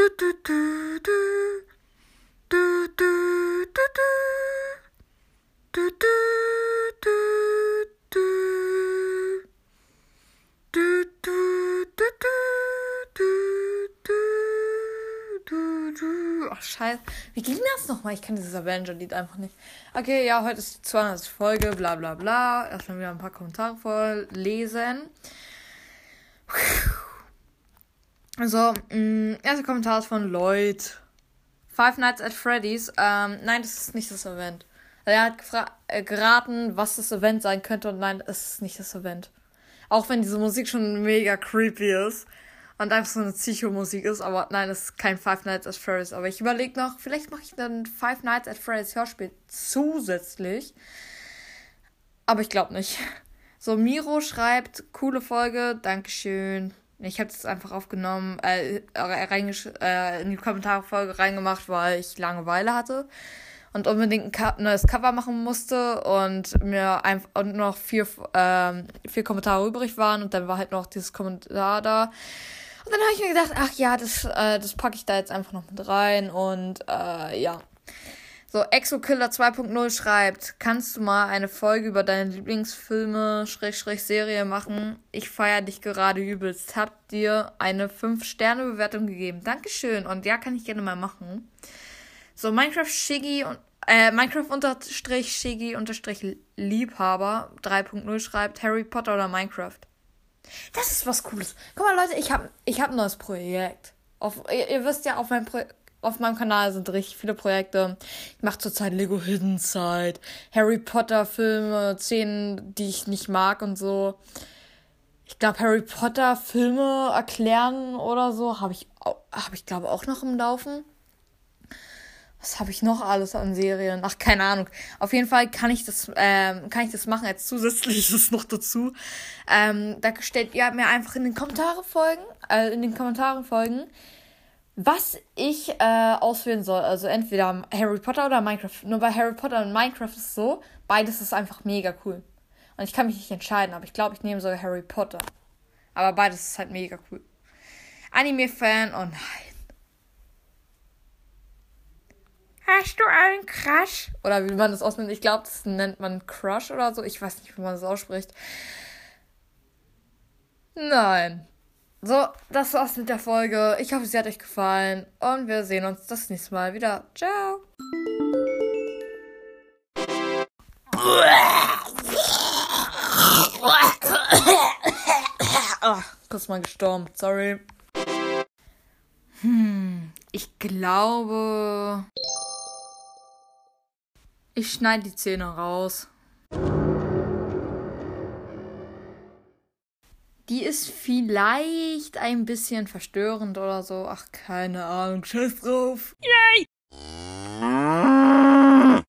Ach, scheiße. Wie ging das nochmal? Ich kann dieses Avenger-Lied einfach nicht. Okay, ja, heute ist die 200. Folge, bla bla bla. Erstmal wieder ein paar Kommentare vorlesen. Also, mh, erster Kommentar ist von Lloyd. Five Nights at Freddy's. Ähm, nein, das ist nicht das Event. Er hat äh, geraten, was das Event sein könnte und nein, es ist nicht das Event. Auch wenn diese Musik schon mega creepy ist und einfach so eine Psycho-Musik ist, aber nein, es ist kein Five Nights at Freddy's. Aber ich überlege noch, vielleicht mache ich dann Five Nights at Freddy's Hörspiel zusätzlich. Aber ich glaube nicht. So, Miro schreibt, coole Folge, Dankeschön. Ich habe es einfach aufgenommen, äh, reingesch äh, in die Kommentarfolge reingemacht, weil ich Langeweile hatte und unbedingt ein Co neues Cover machen musste und mir einfach und noch vier, ähm, vier Kommentare übrig waren und dann war halt noch dieses Kommentar da. Und dann habe ich mir gedacht, ach ja, das, äh, das packe ich da jetzt einfach noch mit rein und äh, ja. So, Exokiller 2.0 schreibt, kannst du mal eine Folge über deine Lieblingsfilme, Schrägstrich Serie machen? Ich feiere dich gerade übelst. Hab dir eine 5-Sterne-Bewertung gegeben. Dankeschön. Und ja, kann ich gerne mal machen. So, Minecraft Shiggy und äh, Minecraft unterstrich Shiggy unterstrich Liebhaber 3.0 schreibt Harry Potter oder Minecraft. Das ist was Cooles. Guck mal, Leute, ich habe ich hab ein neues Projekt. Auf, ihr, ihr wisst ja, auf meinem, Pro auf meinem Kanal sind richtig viele Projekte. Ich mache zurzeit Lego Hidden Side, Harry Potter Filme, Szenen, die ich nicht mag und so. Ich glaube, Harry Potter Filme erklären oder so habe ich, hab ich glaube auch noch im Laufen. Was habe ich noch alles an Serien? Ach, keine Ahnung. Auf jeden Fall kann ich das, ähm, kann ich das machen als zusätzliches noch dazu. Ähm, da stellt ihr mir einfach in den Kommentaren folgen, äh, in den Kommentaren folgen, was ich äh, auswählen soll. Also entweder Harry Potter oder Minecraft. Nur bei Harry Potter und Minecraft ist es so, beides ist einfach mega cool. Und ich kann mich nicht entscheiden, aber ich glaube, ich nehme sogar Harry Potter. Aber beides ist halt mega cool. Anime-Fan, oh nein. Hast du einen Crush? Oder wie man das ausnennt. Ich glaube, das nennt man Crush oder so. Ich weiß nicht, wie man das ausspricht. Nein. So, das war's mit der Folge. Ich hoffe, sie hat euch gefallen. Und wir sehen uns das nächste Mal wieder. Ciao. Oh, kurz mal gestorben. Sorry. Hm, ich glaube. Ich schneide die Zähne raus. Die ist vielleicht ein bisschen verstörend oder so. Ach, keine Ahnung. Scheiß drauf. Yay!